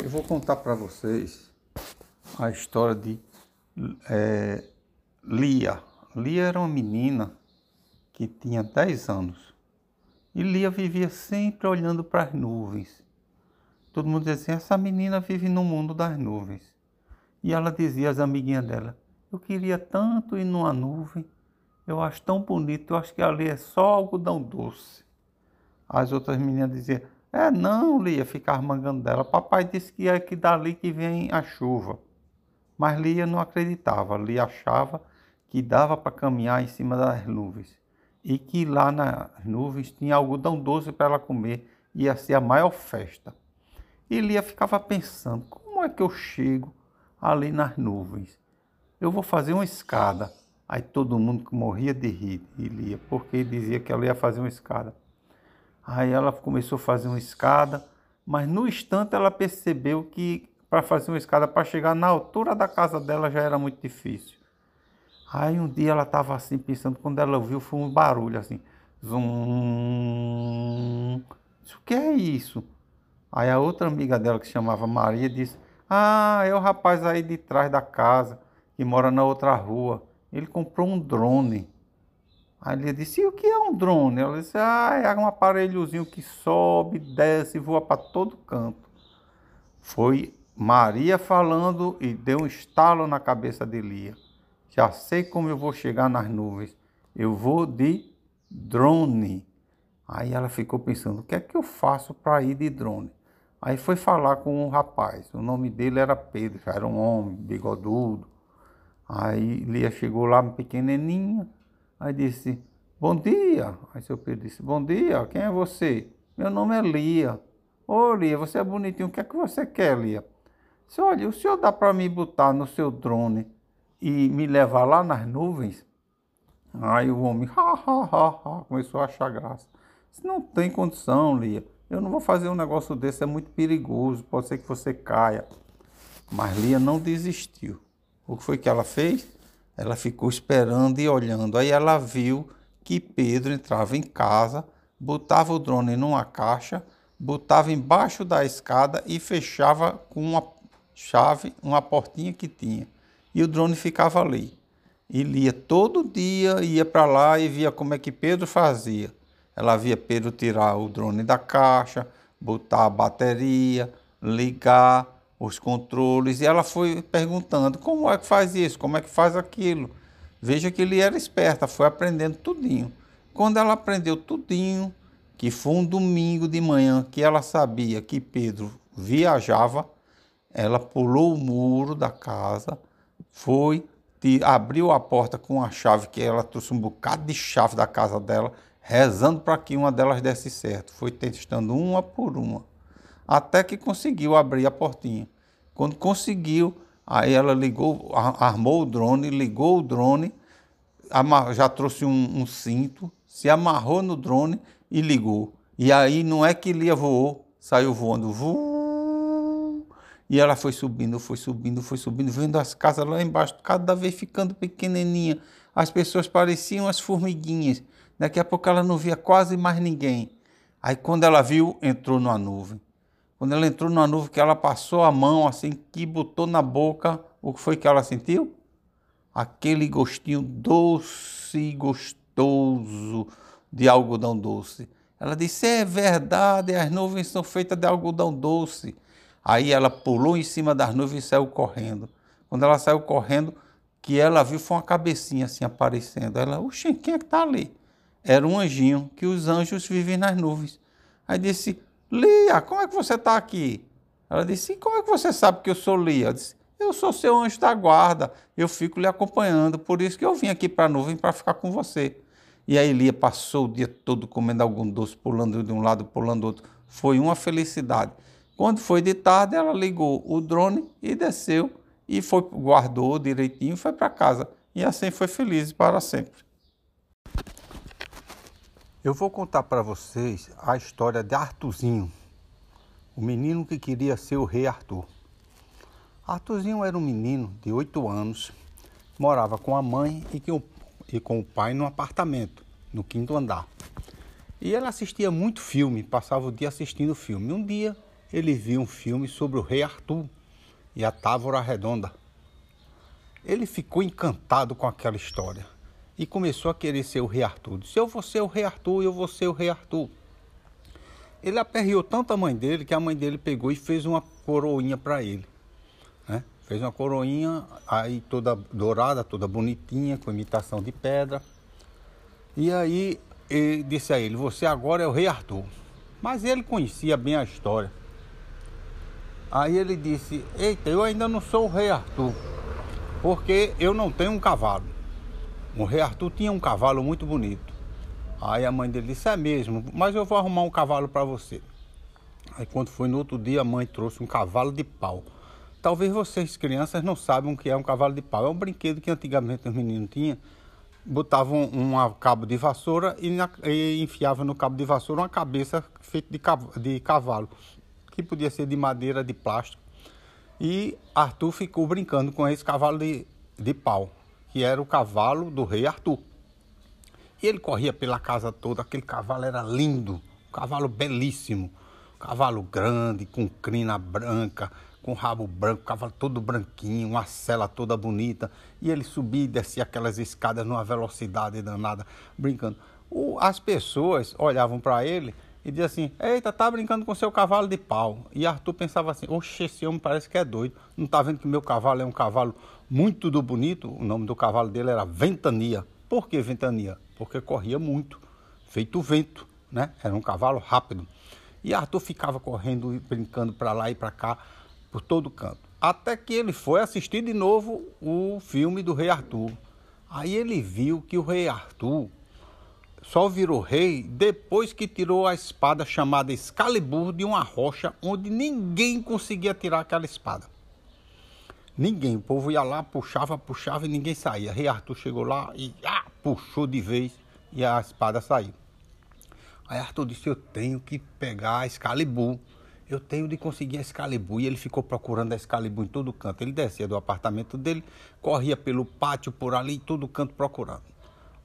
Eu vou contar para vocês a história de é, Lia. Lia era uma menina que tinha 10 anos. E Lia vivia sempre olhando para as nuvens. Todo mundo dizia assim, essa menina vive no mundo das nuvens. E ela dizia às amiguinhas dela, eu queria tanto ir numa nuvem, eu acho tão bonito, eu acho que ali é só algodão doce. As outras meninas diziam, é, não, Lia, ficava mangando dela. Papai disse que é que dali que vem a chuva. Mas Lia não acreditava. Lia achava que dava para caminhar em cima das nuvens. E que lá nas nuvens tinha algodão doce para ela comer. Ia ser a maior festa. E Lia ficava pensando: como é que eu chego ali nas nuvens? Eu vou fazer uma escada. Aí todo mundo morria de rir Lia, porque dizia que ela ia fazer uma escada. Aí ela começou a fazer uma escada, mas no instante ela percebeu que para fazer uma escada para chegar na altura da casa dela já era muito difícil. Aí um dia ela estava assim pensando, quando ela ouviu foi um barulho assim, zum. O que é isso? Aí a outra amiga dela que chamava Maria disse: Ah, é o rapaz aí de trás da casa que mora na outra rua. Ele comprou um drone. Aí ele disse, e o que é um drone? Ela disse, ah, é um aparelhozinho que sobe, desce e voa para todo canto. Foi Maria falando e deu um estalo na cabeça de Lia. Já sei como eu vou chegar nas nuvens. Eu vou de drone. Aí ela ficou pensando, o que é que eu faço para ir de drone? Aí foi falar com um rapaz. O nome dele era Pedro, já era um homem, bigodudo. Aí Lia chegou lá, pequenininha. Aí disse, bom dia. Aí seu Pedro disse, bom dia, quem é você? Meu nome é Lia. Ô Lia, você é bonitinho, o que é que você quer, Lia? Disse, olha, o senhor dá para me botar no seu drone e me levar lá nas nuvens? Aí o homem, ha, ha, ha, ha, começou a achar graça. Disse, não tem condição, Lia. Eu não vou fazer um negócio desse, é muito perigoso, pode ser que você caia. Mas Lia não desistiu. O que foi que ela fez? Ela ficou esperando e olhando. Aí ela viu que Pedro entrava em casa, botava o drone numa caixa, botava embaixo da escada e fechava com uma chave uma portinha que tinha. E o drone ficava ali. E lia todo dia, ia para lá e via como é que Pedro fazia. Ela via Pedro tirar o drone da caixa, botar a bateria, ligar, os controles, e ela foi perguntando como é que faz isso, como é que faz aquilo. Veja que ele era esperta, foi aprendendo tudinho. Quando ela aprendeu tudinho, que foi um domingo de manhã que ela sabia que Pedro viajava, ela pulou o muro da casa, foi, abriu a porta com a chave, que ela trouxe um bocado de chave da casa dela, rezando para que uma delas desse certo. Foi testando uma por uma até que conseguiu abrir a portinha. Quando conseguiu, aí ela ligou, armou o drone, ligou o drone, já trouxe um, um cinto, se amarrou no drone e ligou. E aí não é que Lia voou, saiu voando, e ela foi subindo, foi subindo, foi subindo, vendo as casas lá embaixo, cada vez ficando pequenininha. As pessoas pareciam as formiguinhas. Daqui a pouco ela não via quase mais ninguém. Aí quando ela viu, entrou numa nuvem. Quando ela entrou numa nuvem, que ela passou a mão assim, que botou na boca, o que foi que ela sentiu? Aquele gostinho doce e gostoso de algodão doce. Ela disse: É verdade, as nuvens são feitas de algodão doce. Aí ela pulou em cima das nuvens e saiu correndo. Quando ela saiu correndo, que ela viu foi uma cabecinha assim aparecendo. Ela, oxe, quem é que está ali? Era um anjinho, que os anjos vivem nas nuvens. Aí disse: Lia, como é que você está aqui? Ela disse, como é que você sabe que eu sou Lia? Eu disse, eu sou seu anjo da guarda, eu fico lhe acompanhando, por isso que eu vim aqui para a nuvem para ficar com você. E aí Lia passou o dia todo comendo algum doce, pulando de um lado, pulando do outro. Foi uma felicidade. Quando foi de tarde, ela ligou o drone e desceu e foi guardou direitinho e foi para casa. E assim foi feliz para sempre. Eu vou contar para vocês a história de Artuzinho, o menino que queria ser o rei Arthur. Artuzinho era um menino de 8 anos, morava com a mãe e com o pai num apartamento, no quinto andar. E ele assistia muito filme, passava o dia assistindo filme. Um dia ele viu um filme sobre o rei Arthur e a Távora Redonda. Ele ficou encantado com aquela história e começou a querer ser o rei Arthur. Disse, eu vou ser o rei Arthur, eu vou ser o rei Arthur. Ele aperreou tanto a mãe dele que a mãe dele pegou e fez uma coroinha para ele. Né? Fez uma coroinha aí toda dourada, toda bonitinha, com imitação de pedra. E aí ele disse a ele, você agora é o rei Arthur. Mas ele conhecia bem a história. Aí ele disse, eita, eu ainda não sou o rei Arthur, porque eu não tenho um cavalo. O rei Arthur tinha um cavalo muito bonito. Aí a mãe dele disse: É mesmo, mas eu vou arrumar um cavalo para você. Aí quando foi no outro dia, a mãe trouxe um cavalo de pau. Talvez vocês, crianças, não saibam o que é um cavalo de pau. É um brinquedo que antigamente os meninos tinham. Botavam um, cabo de vassoura e, na, e enfiava no cabo de vassoura uma cabeça feita de, de cavalo, que podia ser de madeira, de plástico. E Arthur ficou brincando com esse cavalo de, de pau, que era o cavalo do rei Arthur. E ele corria pela casa toda, aquele cavalo era lindo, um cavalo belíssimo, um cavalo grande, com crina branca, com rabo branco, cavalo todo branquinho, uma cela toda bonita. E ele subia e descia aquelas escadas numa velocidade danada, brincando. As pessoas olhavam para ele e diziam assim: Eita, tá brincando com seu cavalo de pau. E Arthur pensava assim: Oxe, esse homem parece que é doido. Não tá vendo que meu cavalo é um cavalo muito do bonito? O nome do cavalo dele era Ventania. Por que Ventania? Porque corria muito, feito vento, né? Era um cavalo rápido. E Arthur ficava correndo e brincando para lá e para cá, por todo canto. Até que ele foi assistir de novo o filme do Rei Arthur. Aí ele viu que o Rei Arthur só virou rei depois que tirou a espada chamada Excalibur de uma rocha onde ninguém conseguia tirar aquela espada. Ninguém. O povo ia lá, puxava, puxava e ninguém saía. Rei Arthur chegou lá e ah, puxou de vez e a espada saiu. Aí Arthur disse: Eu tenho que pegar a Excalibur. Eu tenho de conseguir a Excalibur. E ele ficou procurando a Excalibur em todo canto. Ele descia do apartamento dele, corria pelo pátio por ali, em todo canto procurando.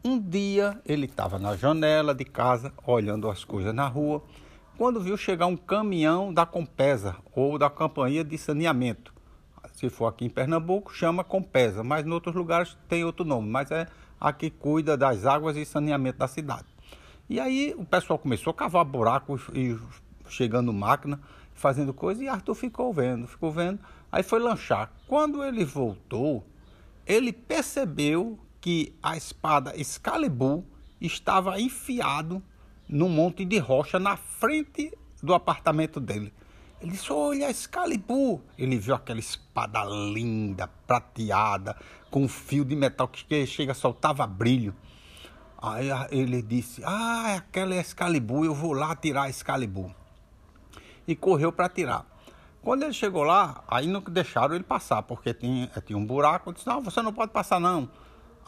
Um dia ele estava na janela de casa, olhando as coisas na rua, quando viu chegar um caminhão da Compesa ou da Companhia de Saneamento se for aqui em Pernambuco, chama Compesa, mas em outros lugares tem outro nome, mas é a que cuida das águas e saneamento da cidade. E aí o pessoal começou a cavar buracos e chegando máquina, fazendo coisa, e Arthur ficou vendo, ficou vendo, aí foi lanchar. Quando ele voltou, ele percebeu que a espada Excalibur estava enfiado num monte de rocha na frente do apartamento dele. Ele disse: Olha, Excalibur. Ele viu aquela espada linda, prateada, com um fio de metal que chega, soltava brilho. Aí ele disse: Ah, aquela é Excalibur, eu vou lá tirar a Excalibur. E correu para tirar. Quando ele chegou lá, aí não deixaram ele passar, porque tinha, tinha um buraco. Eu disse: Não, você não pode passar, não.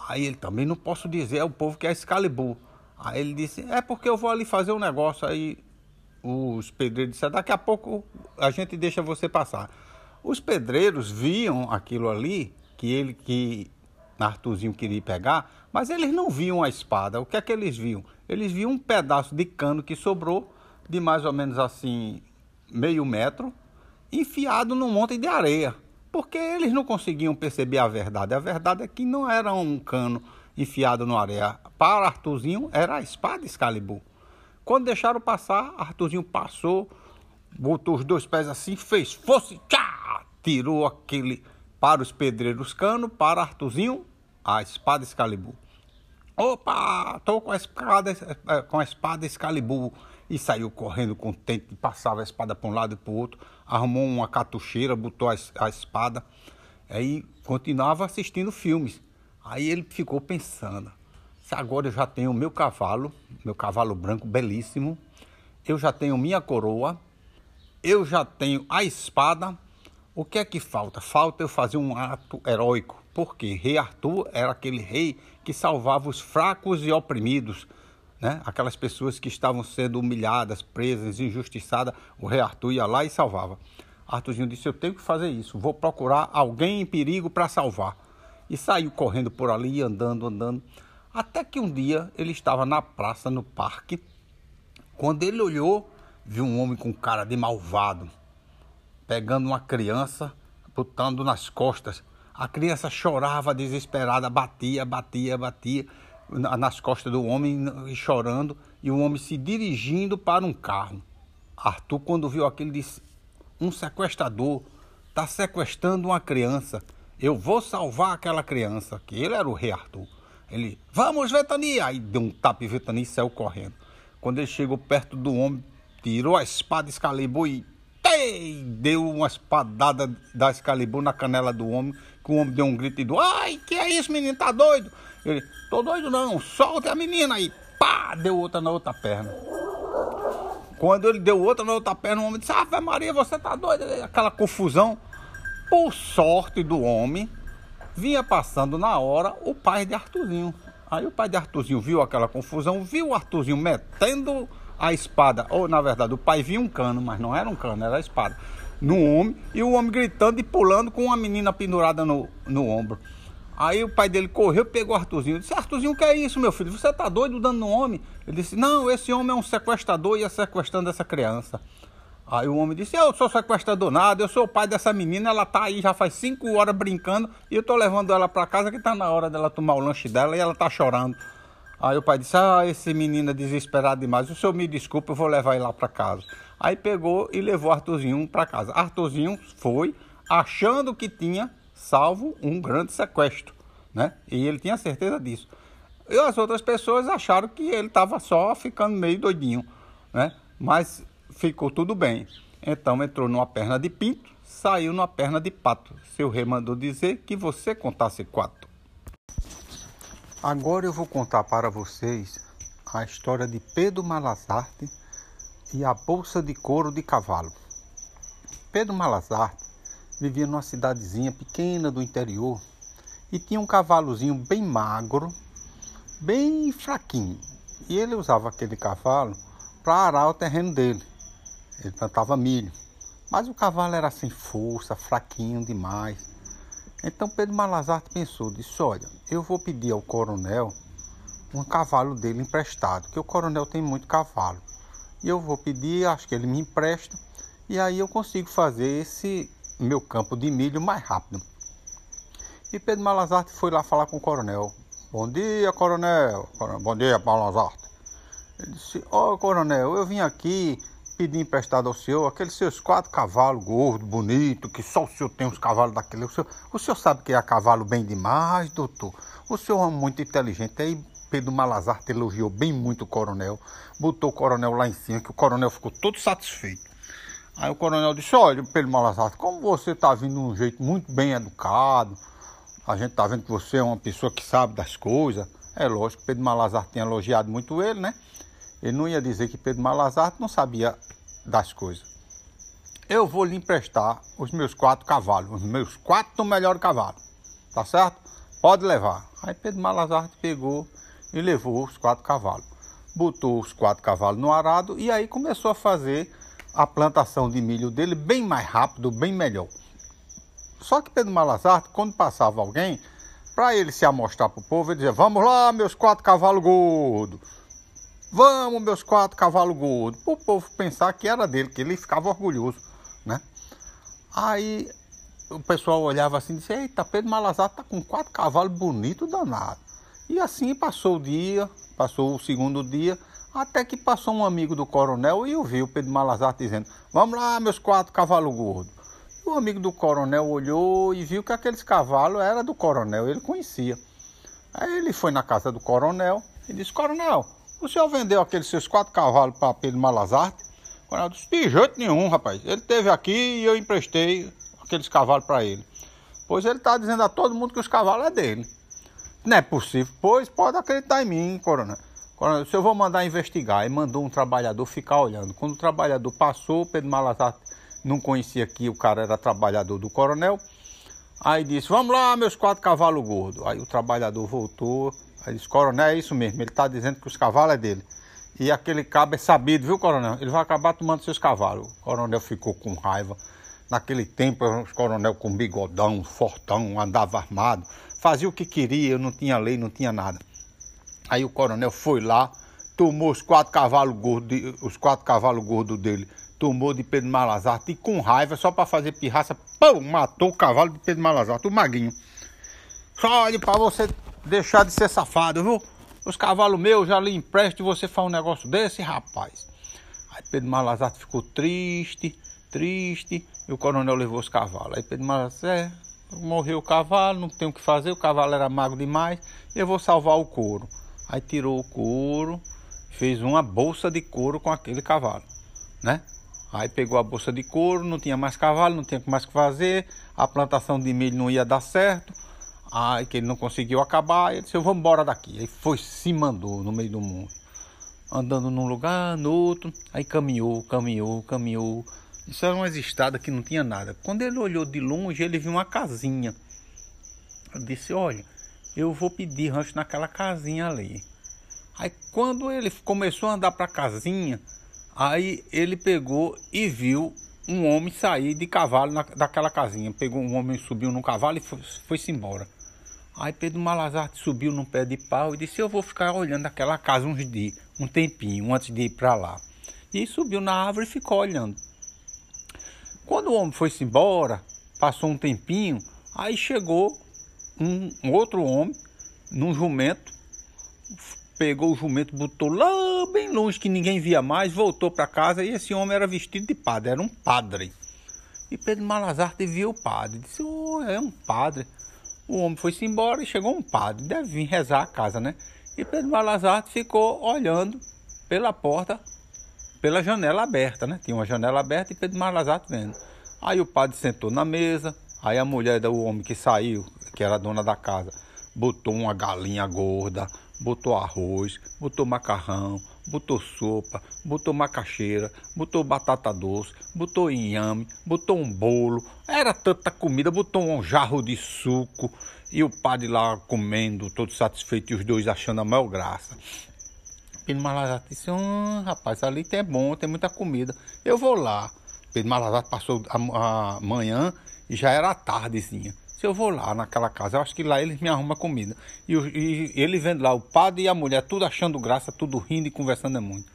Aí ele também não posso dizer ao povo que é Excalibur. Aí ele disse: É porque eu vou ali fazer um negócio. Aí os pedreiros disseram, daqui a pouco a gente deixa você passar. Os pedreiros viam aquilo ali, que ele que Arthurzinho queria pegar, mas eles não viam a espada. O que é que eles viam? Eles viam um pedaço de cano que sobrou, de mais ou menos assim, meio metro, enfiado num monte de areia. Porque eles não conseguiam perceber a verdade. A verdade é que não era um cano enfiado na areia. Para Arthurzinho, era a espada Excalibur. Quando deixaram passar, Arthurzinho passou, botou os dois pés assim, fez fosse, tchá, tirou aquele para os pedreiros cano, para Arthurzinho, a espada Excalibur. Opa, tô com a espada, é, com a espada Excalibur. E saiu correndo contente, passava a espada para um lado e para o outro, arrumou uma catucheira, botou a, a espada, aí continuava assistindo filmes. Aí ele ficou pensando, Agora eu já tenho o meu cavalo, meu cavalo branco belíssimo. Eu já tenho minha coroa. Eu já tenho a espada. O que é que falta? Falta eu fazer um ato heróico. Porque Rei Arthur era aquele rei que salvava os fracos e oprimidos, né? Aquelas pessoas que estavam sendo humilhadas, presas, injustiçadas. O Rei Arthur ia lá e salvava. Arthurzinho disse: Eu tenho que fazer isso. Vou procurar alguém em perigo para salvar. E saiu correndo por ali, andando, andando. Até que um dia ele estava na praça, no parque. Quando ele olhou, viu um homem com cara de malvado, pegando uma criança, botando nas costas. A criança chorava desesperada, batia, batia, batia nas costas do homem e chorando, e o homem se dirigindo para um carro. Arthur, quando viu aquilo, disse: Um sequestrador está sequestrando uma criança. Eu vou salvar aquela criança. Que ele era o rei Arthur. Ele, vamos, Vetania! Aí deu um tapa em Vetania e saiu correndo. Quando ele chegou perto do homem, tirou a espada Excalibur e tei, deu uma espadada da Excalibur na canela do homem, que o homem deu um grito e disse, ai, que é isso, menino, tá doido? Ele, tô doido não, solta a menina aí, pá, deu outra na outra perna. Quando ele deu outra na outra perna, o homem disse, ah, Maria, você tá doido? Aquela confusão. Por sorte do homem, vinha passando na hora o pai de Artuzinho. Aí o pai de Artuzinho viu aquela confusão, viu o Artuzinho metendo a espada, ou na verdade o pai viu um cano, mas não era um cano, era a espada, no homem, e o homem gritando e pulando com uma menina pendurada no, no ombro. Aí o pai dele correu, pegou o Arthurzinho. Disse: Arthurzinho, o que é isso, meu filho? Você tá doido dando no homem? Ele disse: Não, esse homem é um sequestrador e ia sequestrando essa criança. Aí o homem disse: Eu sou sequestrador nada, eu sou o pai dessa menina, ela tá aí já faz cinco horas brincando e eu tô levando ela para casa que tá na hora dela tomar o lanche dela e ela tá chorando. Aí o pai disse: Ah, esse menino é desesperado demais, o senhor me desculpa, eu vou levar ele lá para casa. Aí pegou e levou Arthurzinho para casa. Arthurzinho foi achando que tinha salvo um grande sequestro, né? E ele tinha certeza disso. E as outras pessoas acharam que ele estava só ficando meio doidinho, né? Mas ficou tudo bem. Então entrou numa perna de pinto, saiu numa perna de pato. Seu rei mandou dizer que você contasse quatro. Agora eu vou contar para vocês a história de Pedro Malazarte e a bolsa de couro de cavalo. Pedro Malazarte vivia numa cidadezinha pequena do interior e tinha um cavalozinho bem magro, bem fraquinho. E ele usava aquele cavalo para arar o terreno dele. Ele plantava milho. Mas o cavalo era sem força, fraquinho demais. Então Pedro Malazarte pensou, disse, olha, eu vou pedir ao coronel um cavalo dele emprestado, que o coronel tem muito cavalo. E eu vou pedir, acho que ele me empresta, e aí eu consigo fazer esse meu campo de milho mais rápido. E Pedro Malazarte foi lá falar com o coronel. Bom dia, coronel. Bom dia, Malazarte. Ele disse, ó oh, coronel, eu vim aqui pedir emprestado ao senhor aqueles seus quatro cavalos gordos, bonitos, que só o senhor tem os cavalos daquele. O senhor, o senhor sabe que é cavalo bem demais, doutor. O senhor é muito inteligente. Aí Pedro Malazarte elogiou bem muito o coronel, botou o coronel lá em cima, que o coronel ficou todo satisfeito. Aí o coronel disse, olha, Pedro Malazarte, como você está vindo de um jeito muito bem educado, a gente está vendo que você é uma pessoa que sabe das coisas. É lógico Pedro Malazarte tinha elogiado muito ele, né? Ele não ia dizer que Pedro Malazarte não sabia das coisas. Eu vou lhe emprestar os meus quatro cavalos, os meus quatro melhores cavalos, tá certo? Pode levar. Aí Pedro Malazarte pegou e levou os quatro cavalos. Botou os quatro cavalos no arado e aí começou a fazer a plantação de milho dele bem mais rápido, bem melhor. Só que Pedro Malazarte, quando passava alguém, para ele se amostrar para o povo, ele dizia: Vamos lá, meus quatro cavalos gordos. Vamos, meus quatro cavalos gordos. Para o povo pensar que era dele, que ele ficava orgulhoso, né? Aí o pessoal olhava assim e disse: Eita, Pedro Malazarte tá com quatro cavalos bonitos danado. E assim passou o dia, passou o segundo dia. Até que passou um amigo do coronel e ouviu Pedro Malazarte dizendo: Vamos lá, meus quatro cavalos gordos. O amigo do coronel olhou e viu que aqueles cavalos eram do coronel, ele conhecia. Aí ele foi na casa do coronel e disse: Coronel, o senhor vendeu aqueles seus quatro cavalos para Pedro Malazarte? O coronel disse: De jeito nenhum, rapaz. Ele teve aqui e eu emprestei aqueles cavalos para ele. Pois ele está dizendo a todo mundo que os cavalos é dele. Não é possível. Pois pode acreditar em mim, coronel. Coronel, se eu vou mandar investigar, e mandou um trabalhador ficar olhando. Quando o trabalhador passou, Pedro Malazarte não conhecia que o cara era trabalhador do coronel. Aí disse, vamos lá, meus quatro cavalos gordos. Aí o trabalhador voltou, aí disse, coronel, é isso mesmo, ele está dizendo que os cavalos é dele. E aquele cabo é sabido, viu, coronel? Ele vai acabar tomando seus cavalos. O coronel ficou com raiva. Naquele tempo, os coronel com bigodão, fortão, andava armado, fazia o que queria, não tinha lei, não tinha nada. Aí o coronel foi lá, tomou os quatro cavalos gordos, os quatro cavalos gordos dele, tomou de Pedro Malazarte e com raiva, só para fazer pirraça, pum, matou o cavalo de Pedro Malazarte, o maguinho. Olha, para você deixar de ser safado, viu? Os cavalos meus já lhe empresto e você faz um negócio desse, rapaz. Aí Pedro Malazarte ficou triste, triste, e o coronel levou os cavalos. Aí Pedro Malazarte, é, morreu o cavalo, não tem o que fazer, o cavalo era mago demais, eu vou salvar o couro. Aí tirou o couro, fez uma bolsa de couro com aquele cavalo, né? Aí pegou a bolsa de couro, não tinha mais cavalo, não tinha mais o que fazer, a plantação de milho não ia dar certo, aí que ele não conseguiu acabar, ele disse, eu vou embora daqui. Aí foi, se mandou no meio do mundo, andando num lugar, no outro, aí caminhou, caminhou, caminhou. Isso era umas estradas que não tinha nada. Quando ele olhou de longe, ele viu uma casinha. Eu disse, olha, eu vou pedir rancho naquela casinha ali. Aí quando ele começou a andar para a casinha, Aí ele pegou e viu um homem sair de cavalo na, daquela casinha. Pegou um homem, subiu no cavalo e foi-se foi embora. Aí Pedro Malazarte subiu num pé de pau e disse: Eu vou ficar olhando aquela casa uns dias, um tempinho, antes de ir para lá. E subiu na árvore e ficou olhando. Quando o homem foi-se embora, passou um tempinho, aí chegou um, um outro homem num jumento, pegou o jumento, botou lá bem longe que ninguém via mais, voltou para casa e esse homem era vestido de padre, era um padre. E Pedro Malazarte viu o padre, disse: oh, é um padre. O homem foi-se embora e chegou um padre, deve vir rezar a casa, né? E Pedro Malazarte ficou olhando pela porta, pela janela aberta, né? Tinha uma janela aberta e Pedro Malazarte vendo. Aí o padre sentou na mesa, aí a mulher do homem que saiu, que era dona da casa, botou uma galinha gorda, botou arroz, botou macarrão, botou sopa, botou macaxeira, botou batata doce, botou inhame, botou um bolo. Era tanta comida, botou um jarro de suco e o padre lá comendo, todo satisfeito e os dois achando a maior graça. Pedro Malazarte disse: oh, rapaz, ali tem bom, tem muita comida. Eu vou lá. Pedro Malazarte passou a, a manhã e já era tardezinha se eu vou lá naquela casa, eu acho que lá eles me arrumam comida. E, e ele vendo lá o padre e a mulher, tudo achando graça, tudo rindo e conversando é muito.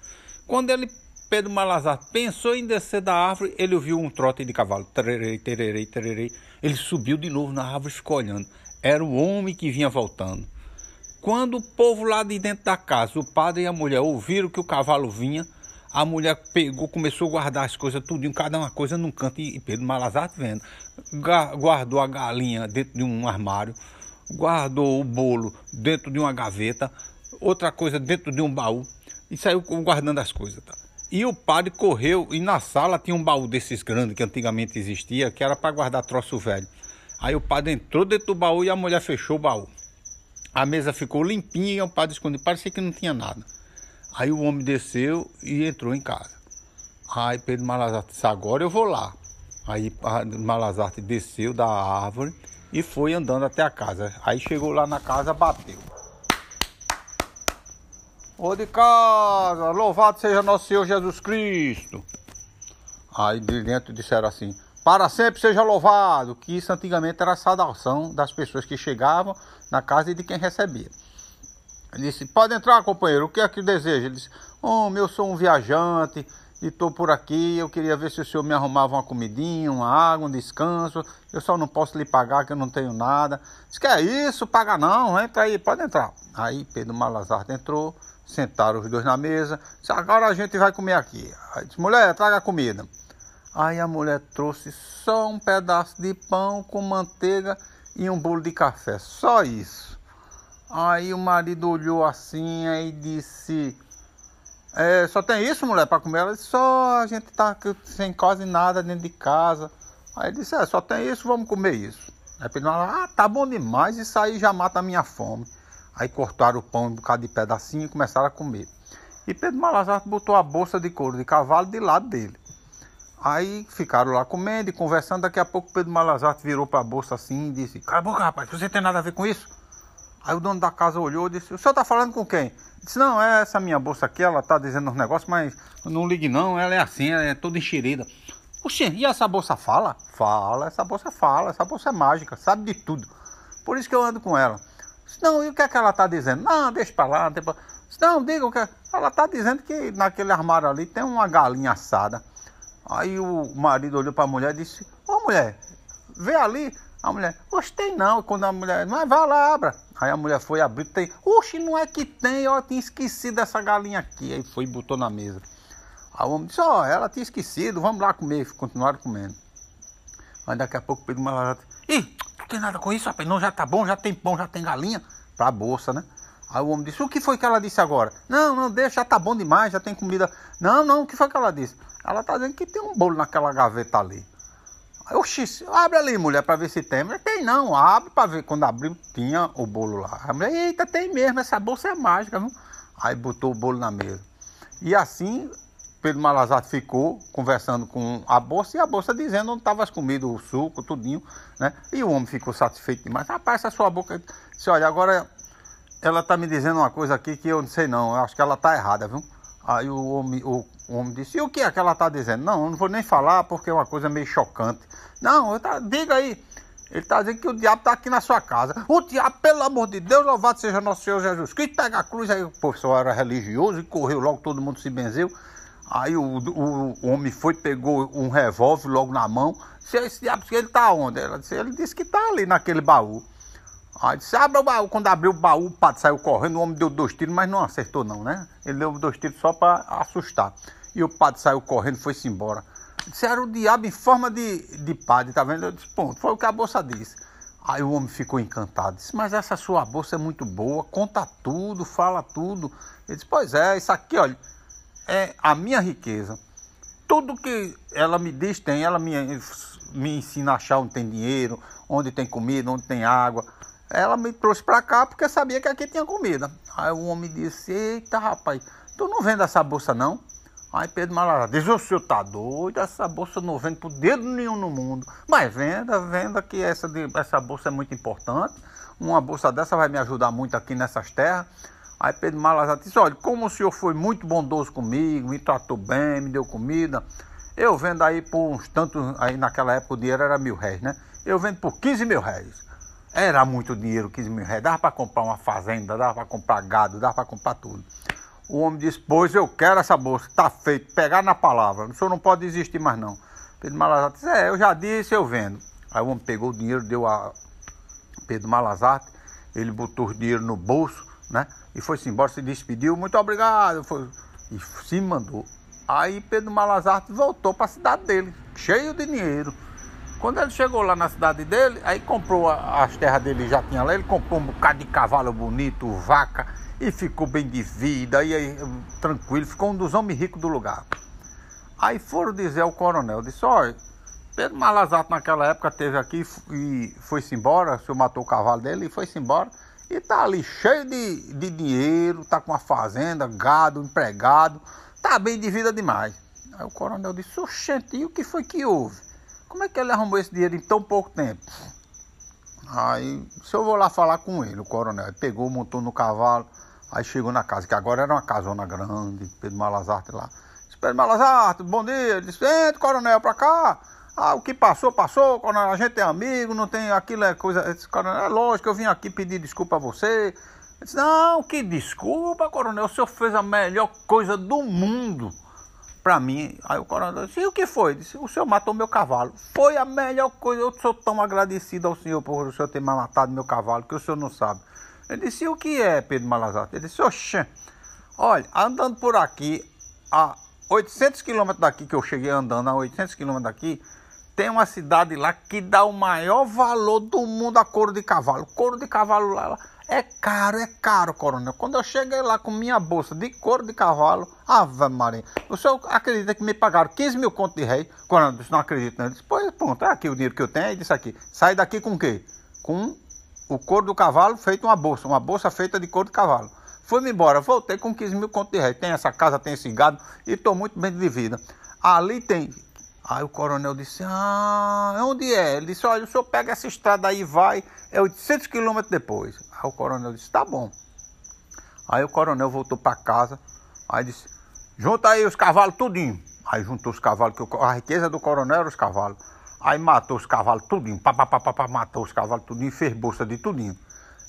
Quando ele, Pedro Malazar, pensou em descer da árvore, ele ouviu um trote de cavalo. Tererei, tererei, tererei. Ele subiu de novo na árvore ficou olhando. Era o homem que vinha voltando. Quando o povo lá de dentro da casa, o padre e a mulher, ouviram que o cavalo vinha, a mulher pegou, começou a guardar as coisas, em cada uma coisa num canto, e Pedro Malazarte vendo. Guardou a galinha dentro de um armário, guardou o bolo dentro de uma gaveta, outra coisa dentro de um baú, e saiu guardando as coisas. Tá? E o padre correu, e na sala tinha um baú desses grandes que antigamente existia, que era para guardar troço velho. Aí o padre entrou dentro do baú e a mulher fechou o baú. A mesa ficou limpinha e o padre escondido, parecia que não tinha nada. Aí o homem desceu e entrou em casa. Aí Pedro Malazarte disse, agora eu vou lá. Aí Malazarte desceu da árvore e foi andando até a casa. Aí chegou lá na casa, bateu. Ô de casa, louvado seja nosso Senhor Jesus Cristo. Aí de dentro disseram assim, para sempre seja louvado, que isso antigamente era a saudação das pessoas que chegavam na casa e de quem recebia. Ele disse, pode entrar, companheiro, o que é que deseja? Ele disse, homem, eu sou um viajante e estou por aqui, eu queria ver se o senhor me arrumava uma comidinha, uma água, um descanso, eu só não posso lhe pagar que eu não tenho nada. Disse, que é isso, paga não, entra aí, pode entrar. Aí Pedro Malazarte entrou, sentaram os dois na mesa, disse, agora a gente vai comer aqui. Aí disse, mulher, traga a comida. Aí a mulher trouxe só um pedaço de pão com manteiga e um bolo de café, só isso. Aí o marido olhou assim e disse: é, Só tem isso, mulher, para comer? Ela disse: Só a gente tá sem quase nada dentro de casa. Aí ele disse: É, só tem isso, vamos comer isso. Aí Pedro Ah, tá bom demais, isso aí já mata a minha fome. Aí cortaram o pão em um bocado de pedacinho e começaram a comer. E Pedro Malazarte botou a bolsa de couro de cavalo de lado dele. Aí ficaram lá comendo e conversando. Daqui a pouco Pedro Malazarte virou para a bolsa assim e disse: Cala a boca, rapaz, você tem nada a ver com isso? Aí o dono da casa olhou e disse: O senhor está falando com quem? Disse: Não, é essa minha bolsa aqui, ela está dizendo uns negócios, mas não ligue não, ela é assim, ela é toda enxerida. Oxê, e essa bolsa fala? Fala, essa bolsa fala, essa bolsa é mágica, sabe de tudo. Por isso que eu ando com ela. Disse, não, e o que é que ela está dizendo? Não, deixa para lá, pra... Disse, não, diga o que é. Ela está dizendo que naquele armário ali tem uma galinha assada, Aí o marido olhou para a mulher e disse: Ô mulher, vê ali. A mulher, gostei não. Quando a mulher, mas vai lá, abra. Aí a mulher foi abrir, tem, oxe, não é que tem, ó, tinha esquecido dessa galinha aqui. Aí foi e botou na mesa. Aí o homem disse, ó, oh, ela tinha esquecido, vamos lá comer. Continuaram comendo. Aí daqui a pouco Pedro Malato, ih, não tem nada com isso, rapaz, não, já tá bom, já tem pão, já tem galinha. Pra bolsa, né? Aí o homem disse, o que foi que ela disse agora? Não, não, deixa, já tá bom demais, já tem comida. Não, não, o que foi que ela disse? Ela tá dizendo que tem um bolo naquela gaveta ali. Oxi, abre ali, mulher, para ver se tem. Mas tem não, abre para ver. Quando abriu, tinha o bolo lá. A mulher, eita, tem mesmo, essa bolsa é mágica, viu? Aí botou o bolo na mesa. E assim, Pedro Malazar ficou conversando com a bolsa e a bolsa dizendo onde estava as comidas, o suco, tudinho, né? E o homem ficou satisfeito demais. Rapaz, essa sua boca. Disse, olha, agora ela tá me dizendo uma coisa aqui que eu não sei não. Eu acho que ela tá errada, viu? Aí o homem, o, o homem disse, e o que é que ela está dizendo? Não, eu não vou nem falar porque é uma coisa meio chocante. Não, tá, diga aí. Ele está dizendo que o diabo está aqui na sua casa. O diabo, pelo amor de Deus, louvado seja nosso Senhor Jesus Cristo, pega a cruz. Aí o professor era religioso e correu logo, todo mundo se benzeu. Aí o, o, o homem foi, pegou um revólver logo na mão. Se esse diabo, ele está onde? Ela disse, ele disse que está ali naquele baú. Aí disse, abre o baú. Quando abriu o baú, o padre saiu correndo, o homem deu dois tiros, mas não acertou não, né? Ele deu dois tiros só para assustar. E o padre saiu correndo foi-se embora. Disse, era o diabo em forma de, de padre, tá vendo? Eu disse, ponto, foi o que a bolsa disse. Aí o homem ficou encantado. Disse, mas essa sua bolsa é muito boa, conta tudo, fala tudo. Ele disse, pois é, isso aqui, olha, é a minha riqueza. Tudo que ela me diz tem, ela me, me ensina a achar onde tem dinheiro, onde tem comida, onde tem água. Ela me trouxe para cá porque sabia que aqui tinha comida. Aí o homem disse: Eita, rapaz, tu não vende essa bolsa não? Aí Pedro Malará diz: O senhor tá doido? Essa bolsa não vende por dedo nenhum no mundo. Mas venda, venda que essa, essa bolsa é muito importante. Uma bolsa dessa vai me ajudar muito aqui nessas terras. Aí Pedro Malazar disse: Olha, como o senhor foi muito bondoso comigo, me tratou bem, me deu comida, eu vendo aí por uns tantos. Aí naquela época o dinheiro era mil réis, né? Eu vendo por 15 mil réis. Era muito dinheiro, 15 mil reais. Dava para comprar uma fazenda, dava para comprar gado, dava para comprar tudo. O homem disse, pois eu quero essa bolsa, está feito, pegar na palavra, o senhor não pode desistir mais não. Pedro Malazarte disse, é, eu já disse, eu vendo. Aí o homem pegou o dinheiro, deu a Pedro Malazarte, ele botou o dinheiro no bolso, né? E foi-se embora, se despediu, muito obrigado, foi, e se mandou. Aí Pedro Malazarte voltou para a cidade dele, cheio de dinheiro. Quando ele chegou lá na cidade dele, aí comprou as terras dele, já tinha lá, ele comprou um bocado de cavalo bonito, vaca, e ficou bem de vida, e aí, tranquilo, ficou um dos homens ricos do lugar. Aí foram dizer ao coronel, disse, olha, Pedro Malazato naquela época teve aqui e foi-se embora, o senhor matou o cavalo dele e foi-se embora. E tá ali cheio de, de dinheiro, tá com uma fazenda, gado, empregado, tá bem de vida demais. Aí o coronel disse, oxente, e o que foi que houve? Como é que ele arrumou esse dinheiro em tão pouco tempo? Aí, se eu vou lá falar com ele, o coronel, pegou, montou no cavalo, aí chegou na casa, que agora era uma casona grande, Pedro Malazarte lá. Disse, Pedro Malazarte, bom dia. Ele disse, entra, coronel, pra cá. Ah, o que passou, passou, coronel, a gente é amigo, não tem aquilo, é coisa. Esse coronel, é lógico, eu vim aqui pedir desculpa a você. Ele disse, não, que desculpa, coronel, o senhor fez a melhor coisa do mundo para mim. Aí o coronel disse, e o que foi? Disse, o senhor matou meu cavalo. Foi a melhor coisa, eu sou tão agradecido ao senhor por o senhor ter matado meu cavalo, que o senhor não sabe. Ele disse, o que é, Pedro Malazarte? Ele disse, oxe, olha, andando por aqui, a 800 quilômetros daqui, que eu cheguei andando a 800 quilômetros daqui, tem uma cidade lá que dá o maior valor do mundo a couro de cavalo. Couro de cavalo lá, é caro, é caro, coronel. Quando eu cheguei lá com minha bolsa de couro de cavalo, Ave Maria, o senhor acredita que me pagaram 15 mil contos de rei? Coronel disse, não acredito, não. Ele disse, pois pronto, é aqui o dinheiro que eu tenho. E disse aqui, sai daqui com o quê? Com o couro do cavalo feito uma bolsa, uma bolsa feita de couro de cavalo. Fui-me embora, voltei com 15 mil contos de rei. Tem essa casa, tem esse gado e estou muito bem de vida. Ali tem Aí o coronel disse, ah, onde é? Ele disse, olha, o senhor pega essa estrada aí e vai, é 800 quilômetros depois. Aí o coronel disse, tá bom. Aí o coronel voltou para casa, aí disse, junta aí os cavalos tudinho. Aí juntou os cavalos, que a riqueza do coronel era os cavalos. Aí matou os cavalos tudinho, pá, pá, pá, pá, pá matou os cavalos tudinho fez bolsa de tudinho.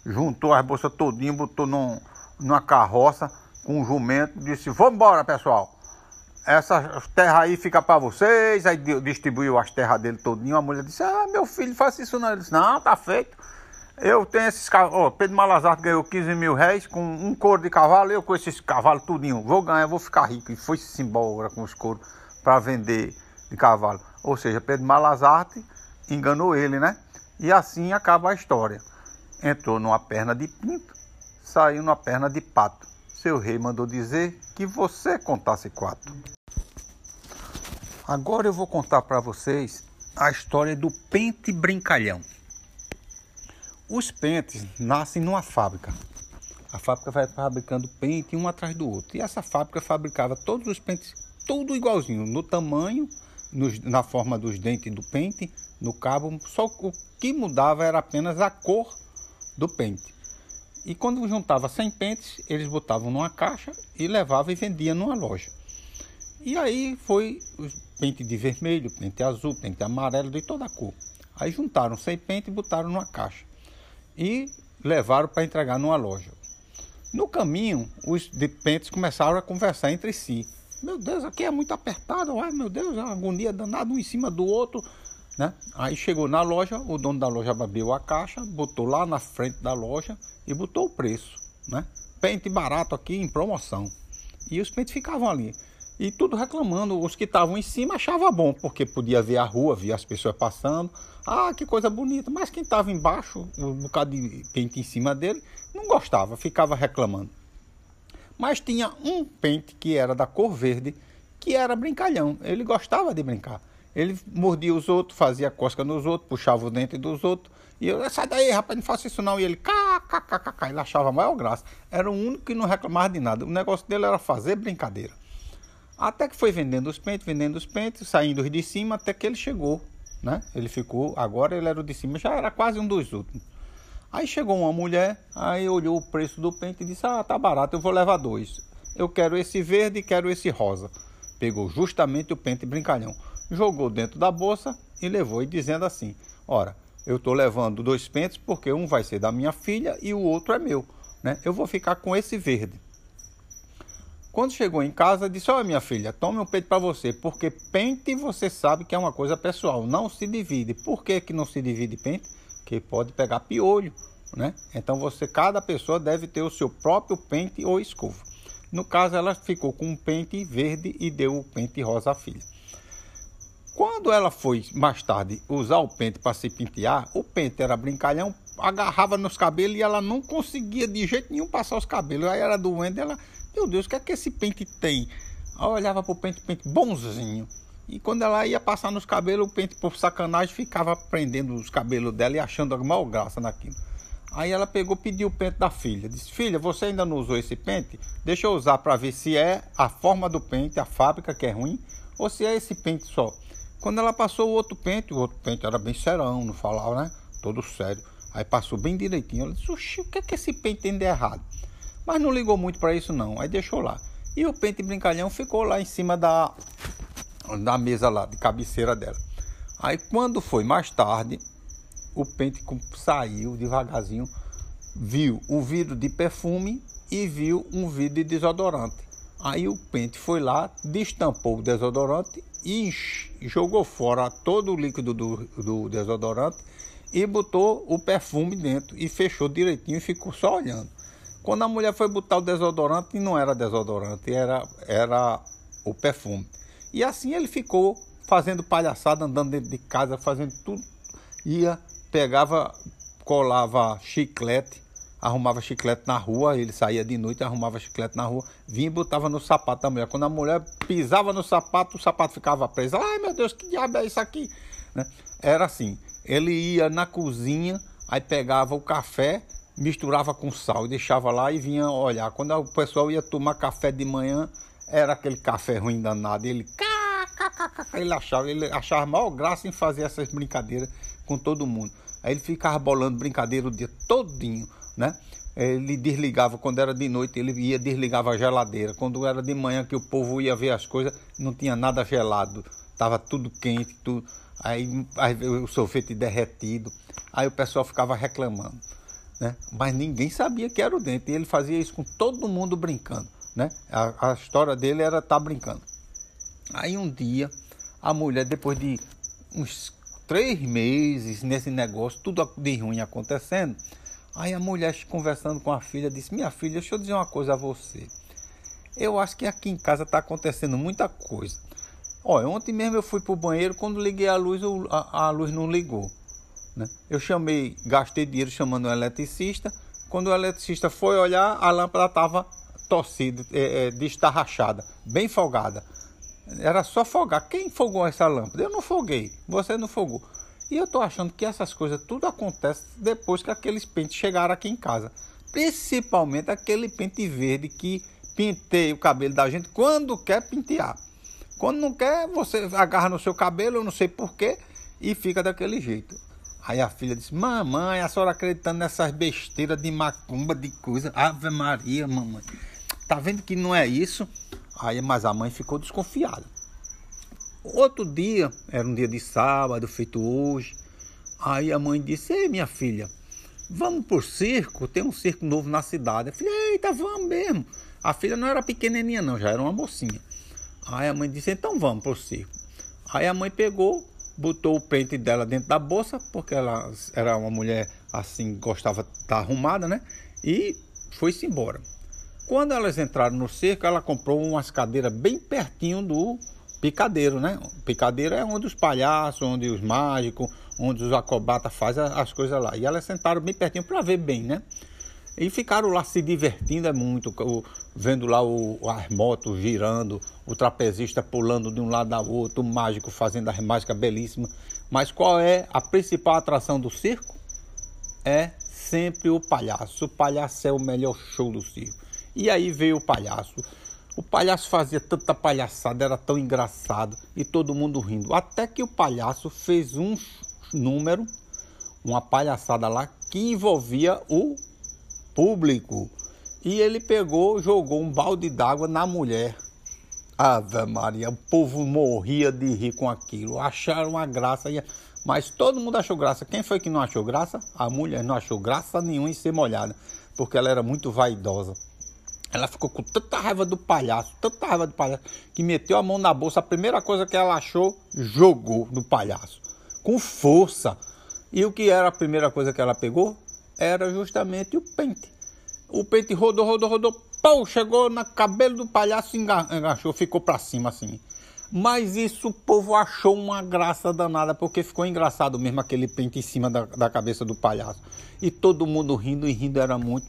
Juntou as bolsas tudinho, botou num, numa carroça com um jumento, disse, vamos embora pessoal. essa terra aí fica para vocês. Aí distribuiu as terras dele todinho. A mulher disse: Ah, meu filho, faça isso não. Ele disse: Não, tá feito. Eu tenho esses cavalos. Oh, Pedro Malazar ganhou 15 mil reais com um couro de cavalo. Eu com esses cavalos tudinho. Vou ganhar, vou ficar rico. E foi-se embora com os couros para vender de cavalo. Ou seja, Pedro Malazarte enganou ele, né? E assim acaba a história. Entrou numa perna de pinto, saiu numa perna de pato. Seu rei mandou dizer que você contasse quatro. Agora eu vou contar para vocês a história do pente brincalhão. Os pentes nascem numa fábrica. A fábrica vai fabricando pente um atrás do outro. E essa fábrica fabricava todos os pentes, tudo igualzinho, no tamanho, nos, na forma dos dentes do pente, no cabo. Só o que mudava era apenas a cor do pente. E quando juntava 100 pentes, eles botavam numa caixa e levavam e vendiam numa loja. E aí foi pente de vermelho, pente azul, pente amarelo, de toda a cor. Aí juntaram 100 pentes e botaram numa caixa. E levaram para entregar numa loja. No caminho, os pentes começaram a conversar entre si. Meu Deus, aqui é muito apertado. Ai, meu Deus, a agonia danada um em cima do outro. Né? Aí chegou na loja, o dono da loja abriu a caixa, botou lá na frente da loja e botou o preço, né? Pente barato aqui em promoção. E os pentes ficavam ali. E tudo reclamando. Os que estavam em cima achavam bom, porque podia ver a rua, via as pessoas passando. Ah, que coisa bonita. Mas quem estava embaixo, um bocado de pente em cima dele, não gostava, ficava reclamando. Mas tinha um pente que era da cor verde, que era brincalhão. Ele gostava de brincar. Ele mordia os outros, fazia cosca nos outros, puxava o dente dos outros. E eu, sai daí, rapaz, não faça isso não. E ele, cá. Ele achava a maior graça. Era o único que não reclamava de nada. O negócio dele era fazer brincadeira. Até que foi vendendo os pentes, vendendo os pentes, saindo de cima, até que ele chegou, né? Ele ficou, agora ele era o de cima, já era quase um dos últimos. Aí chegou uma mulher, aí olhou o preço do pente e disse: Ah, tá barato, eu vou levar dois. Eu quero esse verde e quero esse rosa. Pegou justamente o pente brincalhão jogou dentro da bolsa e levou, e dizendo assim: Ora, eu estou levando dois pentes porque um vai ser da minha filha e o outro é meu. Né? Eu vou ficar com esse verde. Quando chegou em casa, disse: Olha, minha filha, tome um pente para você, porque pente você sabe que é uma coisa pessoal, não se divide. Por que, que não se divide pente? Porque pode pegar piolho, né? Então você, cada pessoa deve ter o seu próprio pente ou escova. No caso, ela ficou com um pente verde e deu o pente rosa à filha. Quando ela foi mais tarde usar o pente para se pentear, o pente era brincalhão, agarrava nos cabelos e ela não conseguia de jeito nenhum passar os cabelos. Aí era doendo, ela, meu Deus, o que é que esse pente tem? Aí olhava pro pente, pente bonzinho. E quando ela ia passar nos cabelos, o pente, por sacanagem, ficava prendendo os cabelos dela e achando a maior graça naquilo. Aí ela pegou, pediu o pente da filha. Disse: Filha, você ainda não usou esse pente? Deixa eu usar para ver se é a forma do pente, a fábrica que é ruim, ou se é esse pente só. Quando ela passou o outro pente, o outro pente era bem serão, não falava, né? Todo sério. Aí passou bem direitinho. Ela disse, oxi, o que é que esse pente tem de errado? Mas não ligou muito para isso não. Aí deixou lá. E o pente brincalhão ficou lá em cima da, da mesa lá, de cabeceira dela. Aí quando foi mais tarde, o pente saiu devagarzinho, viu o vidro de perfume e viu um vidro de desodorante. Aí o pente foi lá, destampou o desodorante e jogou fora todo o líquido do, do desodorante e botou o perfume dentro e fechou direitinho e ficou só olhando. Quando a mulher foi botar o desodorante, não era desodorante, era, era o perfume. E assim ele ficou fazendo palhaçada, andando dentro de casa, fazendo tudo. Ia, pegava, colava chiclete arrumava chiclete na rua, ele saía de noite, arrumava chiclete na rua, vinha e botava no sapato da mulher. Quando a mulher pisava no sapato, o sapato ficava preso. Ai meu Deus, que diabo é isso aqui? Né? Era assim, ele ia na cozinha, aí pegava o café, misturava com sal e deixava lá e vinha olhar. Quando o pessoal ia tomar café de manhã, era aquele café ruim danado. Ele, ele achava, ele achava maior graça em fazer essas brincadeiras com todo mundo. Aí ele ficava bolando brincadeira o dia todinho né? Ele desligava quando era de noite, ele ia desligava a geladeira. Quando era de manhã que o povo ia ver as coisas, não tinha nada gelado, estava tudo quente, tudo. Aí, aí o sorvete derretido. Aí o pessoal ficava reclamando, né? Mas ninguém sabia que era o dente. E ele fazia isso com todo mundo brincando, né? A, a história dele era estar tá brincando. Aí um dia, a mulher, depois de uns três meses nesse negócio, tudo de ruim acontecendo, aí a mulher conversando com a filha disse: Minha filha, deixa eu dizer uma coisa a você. Eu acho que aqui em casa está acontecendo muita coisa. Olha, ontem mesmo eu fui para o banheiro, quando liguei a luz, a, a luz não ligou. Né? Eu chamei, gastei dinheiro chamando um eletricista. Quando o eletricista foi olhar, a lâmpada estava torcida, é, é, destarrachada, bem folgada. Era só folgar. Quem fogou essa lâmpada? Eu não foguei. Você não fogou. E eu estou achando que essas coisas tudo acontece depois que aqueles pentes chegaram aqui em casa. Principalmente aquele pente verde que penteia o cabelo da gente quando quer pentear. Quando não quer, você agarra no seu cabelo, eu não sei porquê, e fica daquele jeito. Aí a filha disse: Mamãe, a senhora acreditando nessas besteiras de macumba, de coisa. Ave Maria, mamãe. Tá vendo que não é isso? Aí, mas a mãe ficou desconfiada. Outro dia, era um dia de sábado, feito hoje. Aí a mãe disse: Ei, minha filha, vamos pro circo? Tem um circo novo na cidade. Eu falei: Eita, vamos mesmo. A filha não era pequenininha, não, já era uma mocinha. Aí a mãe disse: então vamos pro circo. Aí a mãe pegou, botou o pente dela dentro da bolsa, porque ela era uma mulher assim, gostava de estar arrumada, né? E foi-se embora. Quando elas entraram no circo, ela comprou umas cadeiras bem pertinho do picadeiro, né? Picadeiro é onde os palhaços, onde os mágicos, onde os acrobatas fazem as coisas lá. E elas sentaram bem pertinho para ver bem, né? E ficaram lá se divertindo é muito, vendo lá o, as motos girando, o trapezista pulando de um lado ao outro, o mágico fazendo as mágicas belíssimas. Mas qual é a principal atração do circo? É sempre o palhaço. O palhaço é o melhor show do circo. E aí veio o palhaço. O palhaço fazia tanta palhaçada, era tão engraçado e todo mundo rindo. Até que o palhaço fez um número, uma palhaçada lá que envolvia o público. E ele pegou, jogou um balde d'água na mulher. Ave Maria, o povo morria de rir com aquilo. Acharam uma graça, mas todo mundo achou graça. Quem foi que não achou graça? A mulher não achou graça nenhuma em ser molhada, porque ela era muito vaidosa. Ela ficou com tanta raiva do palhaço, tanta raiva do palhaço, que meteu a mão na bolsa. A primeira coisa que ela achou, jogou no palhaço, com força. E o que era a primeira coisa que ela pegou? era justamente o pente. O pente rodou, rodou, rodou, pau, chegou no cabelo do palhaço enganchou, ficou para cima assim. Mas isso o povo achou uma graça danada, porque ficou engraçado mesmo aquele pente em cima da, da cabeça do palhaço. E todo mundo rindo e rindo era muito.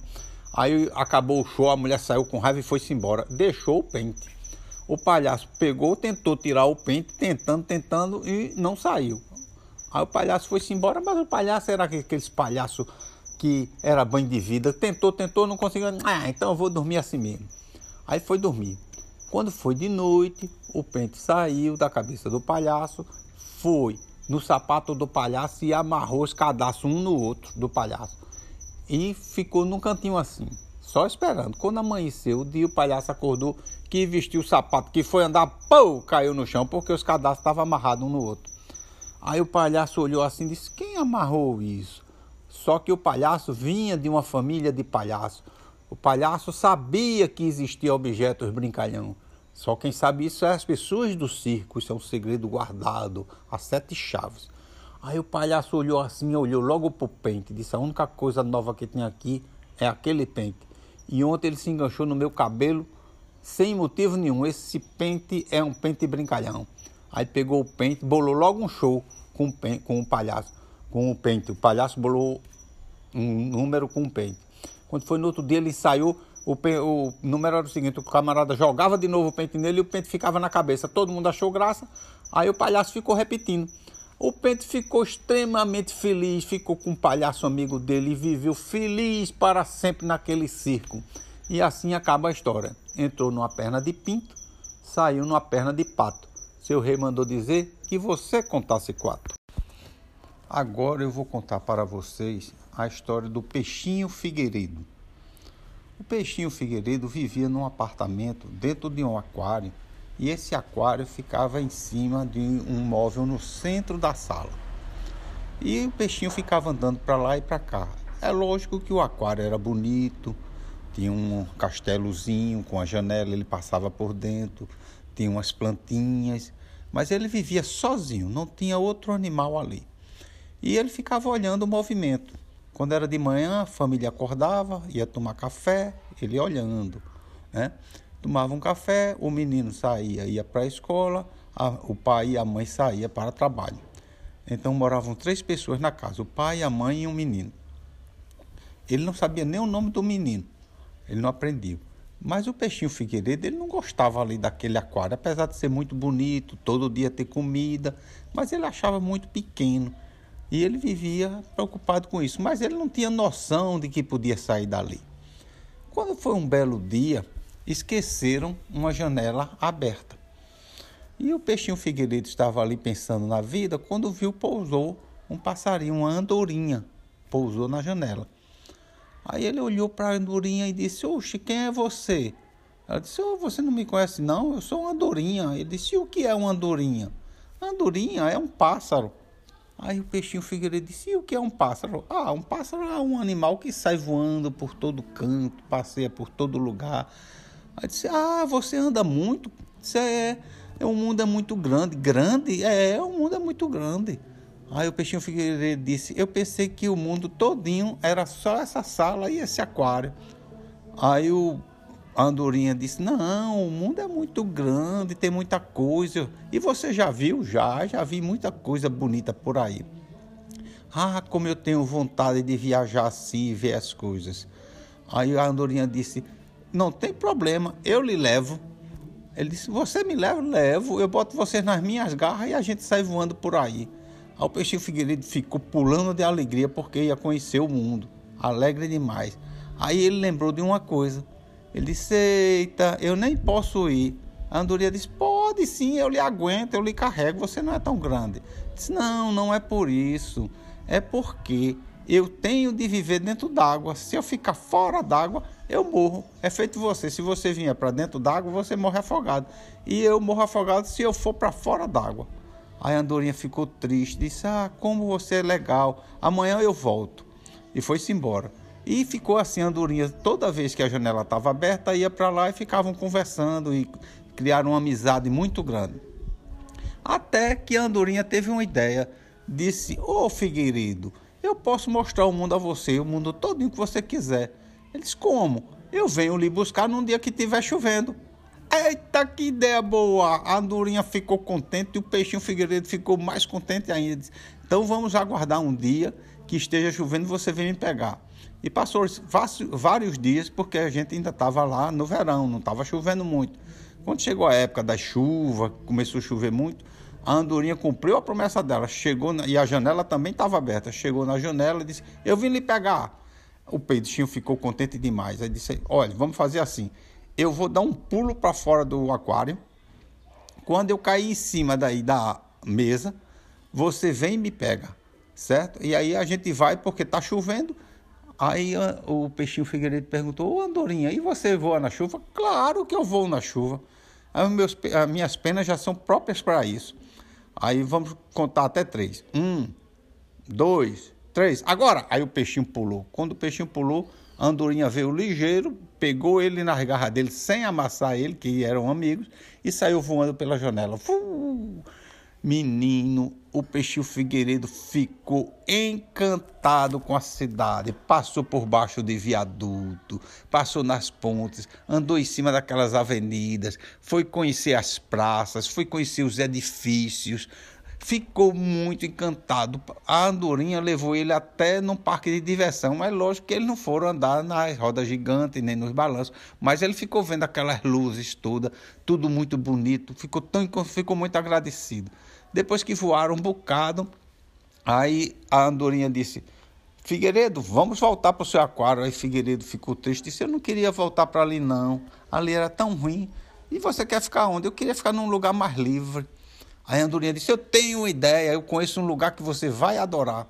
Aí acabou o show, a mulher saiu com raiva e foi-se embora. Deixou o pente. O palhaço pegou, tentou tirar o pente, tentando, tentando e não saiu. Aí o palhaço foi-se embora, mas o palhaço era aqueles palhaços que era banho de vida. Tentou, tentou, não conseguiu. Ah, então eu vou dormir assim mesmo. Aí foi dormir. Quando foi de noite, o pente saiu da cabeça do palhaço, foi no sapato do palhaço e amarrou os cadastros um no outro do palhaço. E ficou num cantinho assim, só esperando. Quando amanheceu, o dia o palhaço acordou, que vestiu o sapato, que foi andar, pô, caiu no chão, porque os cadastros estavam amarrados um no outro. Aí o palhaço olhou assim e disse: Quem amarrou isso? Só que o palhaço vinha de uma família de palhaços. O palhaço sabia que existia objetos brincalhão. Só quem sabe isso é as pessoas do circo, isso é um segredo guardado, a sete chaves. Aí o palhaço olhou assim, olhou logo pro pente, disse: A única coisa nova que tem aqui é aquele pente. E ontem ele se enganchou no meu cabelo sem motivo nenhum. Esse pente é um pente brincalhão. Aí pegou o pente, bolou logo um show com o, pente, com o palhaço com o pente. O palhaço bolou um número com o pente. Quando foi no outro dia, ele ensaiou. O, o número era o seguinte: o camarada jogava de novo o pente nele e o pente ficava na cabeça. Todo mundo achou graça. Aí o palhaço ficou repetindo. O Pente ficou extremamente feliz, ficou com um palhaço amigo dele e viveu feliz para sempre naquele circo. E assim acaba a história. Entrou numa perna de pinto, saiu numa perna de pato. Seu rei mandou dizer que você contasse quatro. Agora eu vou contar para vocês a história do Peixinho Figueiredo. O Peixinho Figueiredo vivia num apartamento dentro de um aquário e esse aquário ficava em cima de um móvel no centro da sala. E o peixinho ficava andando para lá e para cá. É lógico que o aquário era bonito, tinha um castelozinho com a janela, ele passava por dentro, tinha umas plantinhas, mas ele vivia sozinho, não tinha outro animal ali. E ele ficava olhando o movimento. Quando era de manhã, a família acordava, ia tomar café, ele olhando. Né? Tomava um café, o menino saía, ia para a escola, o pai e a mãe saía para o trabalho. Então moravam três pessoas na casa, o pai, a mãe e um menino. Ele não sabia nem o nome do menino, ele não aprendeu. Mas o peixinho Figueiredo, ele não gostava ali daquele aquário, apesar de ser muito bonito, todo dia ter comida, mas ele achava muito pequeno. E ele vivia preocupado com isso, mas ele não tinha noção de que podia sair dali. Quando foi um belo dia, esqueceram uma janela aberta. E o peixinho Figueiredo estava ali pensando na vida quando viu pousou um passarinho, uma andorinha, pousou na janela. Aí ele olhou para a andorinha e disse: Oxe, quem é você? Ela disse: oh, Você não me conhece, não? Eu sou uma andorinha. Ele disse: O que é uma andorinha? Andorinha é um pássaro. Aí o peixinho Figueiredo disse: E o que é um pássaro? Ah, um pássaro é um animal que sai voando por todo canto, passeia por todo lugar. Aí disse: Ah, você anda muito? Isso é, é um mundo é muito grande. Grande? É, o mundo é muito grande. Aí o peixinho Figueiredo disse: Eu pensei que o mundo todinho era só essa sala e esse aquário. Aí o a andorinha disse: Não, o mundo é muito grande, tem muita coisa. E você já viu? Já, já vi muita coisa bonita por aí. Ah, como eu tenho vontade de viajar assim e ver as coisas. Aí a andorinha disse: Não tem problema, eu lhe levo. Ele disse: Você me leva? Levo, eu boto vocês nas minhas garras e a gente sai voando por aí. Aí o peixinho Figueiredo ficou pulando de alegria porque ia conhecer o mundo. Alegre demais. Aí ele lembrou de uma coisa ele disse: Eita, eu nem posso ir. A andorinha disse: Pode sim, eu lhe aguento, eu lhe carrego, você não é tão grande. Disse: Não, não é por isso. É porque eu tenho de viver dentro d'água. Se eu ficar fora d'água, eu morro. É feito você. Se você vier para dentro d'água, você morre afogado. E eu morro afogado se eu for para fora d'água. Aí a andorinha ficou triste, disse: Ah, como você é legal. Amanhã eu volto. E foi-se embora. E ficou assim a andorinha, toda vez que a janela estava aberta, ia para lá e ficavam conversando e criaram uma amizade muito grande. Até que a andorinha teve uma ideia, disse: Ô oh, Figueiredo, eu posso mostrar o mundo a você, o mundo todinho que você quiser. Ele disse: Como? Eu venho lhe buscar num dia que estiver chovendo. Eita, que ideia boa! A andorinha ficou contente e o peixinho Figueiredo ficou mais contente ainda. Então vamos aguardar um dia que esteja chovendo e você vem me pegar. E passou vários dias porque a gente ainda estava lá no verão, não estava chovendo muito. Quando chegou a época da chuva, começou a chover muito, a andorinha cumpriu a promessa dela. Chegou na, e a janela também estava aberta. Chegou na janela e disse: Eu vim lhe pegar. O peixinho ficou contente demais. Aí disse: Olha, vamos fazer assim. Eu vou dar um pulo para fora do aquário. Quando eu cair em cima daí da mesa, você vem e me pega, certo? E aí a gente vai porque está chovendo Aí o peixinho Figueiredo perguntou: Ô Andorinha, e você voa na chuva? Claro que eu vou na chuva. Aí meus, as minhas penas já são próprias para isso. Aí vamos contar até três. Um, dois, três. Agora! Aí o peixinho pulou. Quando o peixinho pulou, a andorinha veio ligeiro, pegou ele nas garras dele sem amassar ele, que eram amigos, e saiu voando pela janela. Fuuu! Menino, o Peixinho Figueiredo ficou encantado com a cidade. Passou por baixo de viaduto, passou nas pontes, andou em cima daquelas avenidas, foi conhecer as praças, foi conhecer os edifícios. Ficou muito encantado. A andorinha levou ele até num parque de diversão, mas lógico que eles não foram andar nas rodas gigantes nem nos balanços, mas ele ficou vendo aquelas luzes todas, tudo muito bonito, ficou tão ficou muito agradecido. Depois que voaram um bocado, aí a andorinha disse: Figueiredo, vamos voltar para o seu aquário. Aí Figueiredo ficou triste, disse: Eu não queria voltar para ali, não. Ali era tão ruim. E você quer ficar onde? Eu queria ficar num lugar mais livre. Aí a andorinha disse: Eu tenho uma ideia, eu conheço um lugar que você vai adorar.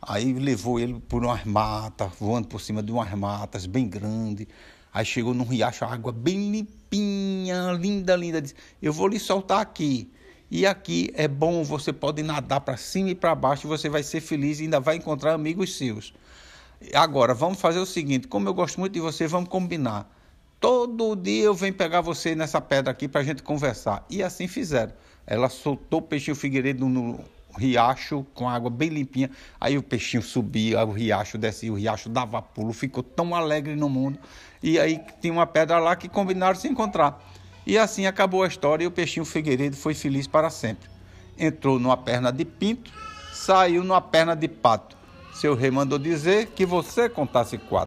Aí levou ele por umas matas, voando por cima de umas matas bem grandes. Aí chegou num riacho, água bem limpinha, linda, linda. Disse: Eu vou lhe soltar aqui. E aqui é bom, você pode nadar para cima e para baixo, você vai ser feliz e ainda vai encontrar amigos seus. Agora, vamos fazer o seguinte: como eu gosto muito de você, vamos combinar. todo dia eu venho pegar você nessa pedra aqui para a gente conversar. E assim fizeram. Ela soltou o peixinho Figueiredo no riacho com água bem limpinha. Aí o peixinho subia, o riacho descia, o riacho dava pulo, ficou tão alegre no mundo. E aí tinha uma pedra lá que combinaram se encontrar. E assim acabou a história e o peixinho Figueiredo foi feliz para sempre. Entrou numa perna de pinto, saiu numa perna de pato. Seu rei mandou dizer que você contasse quatro.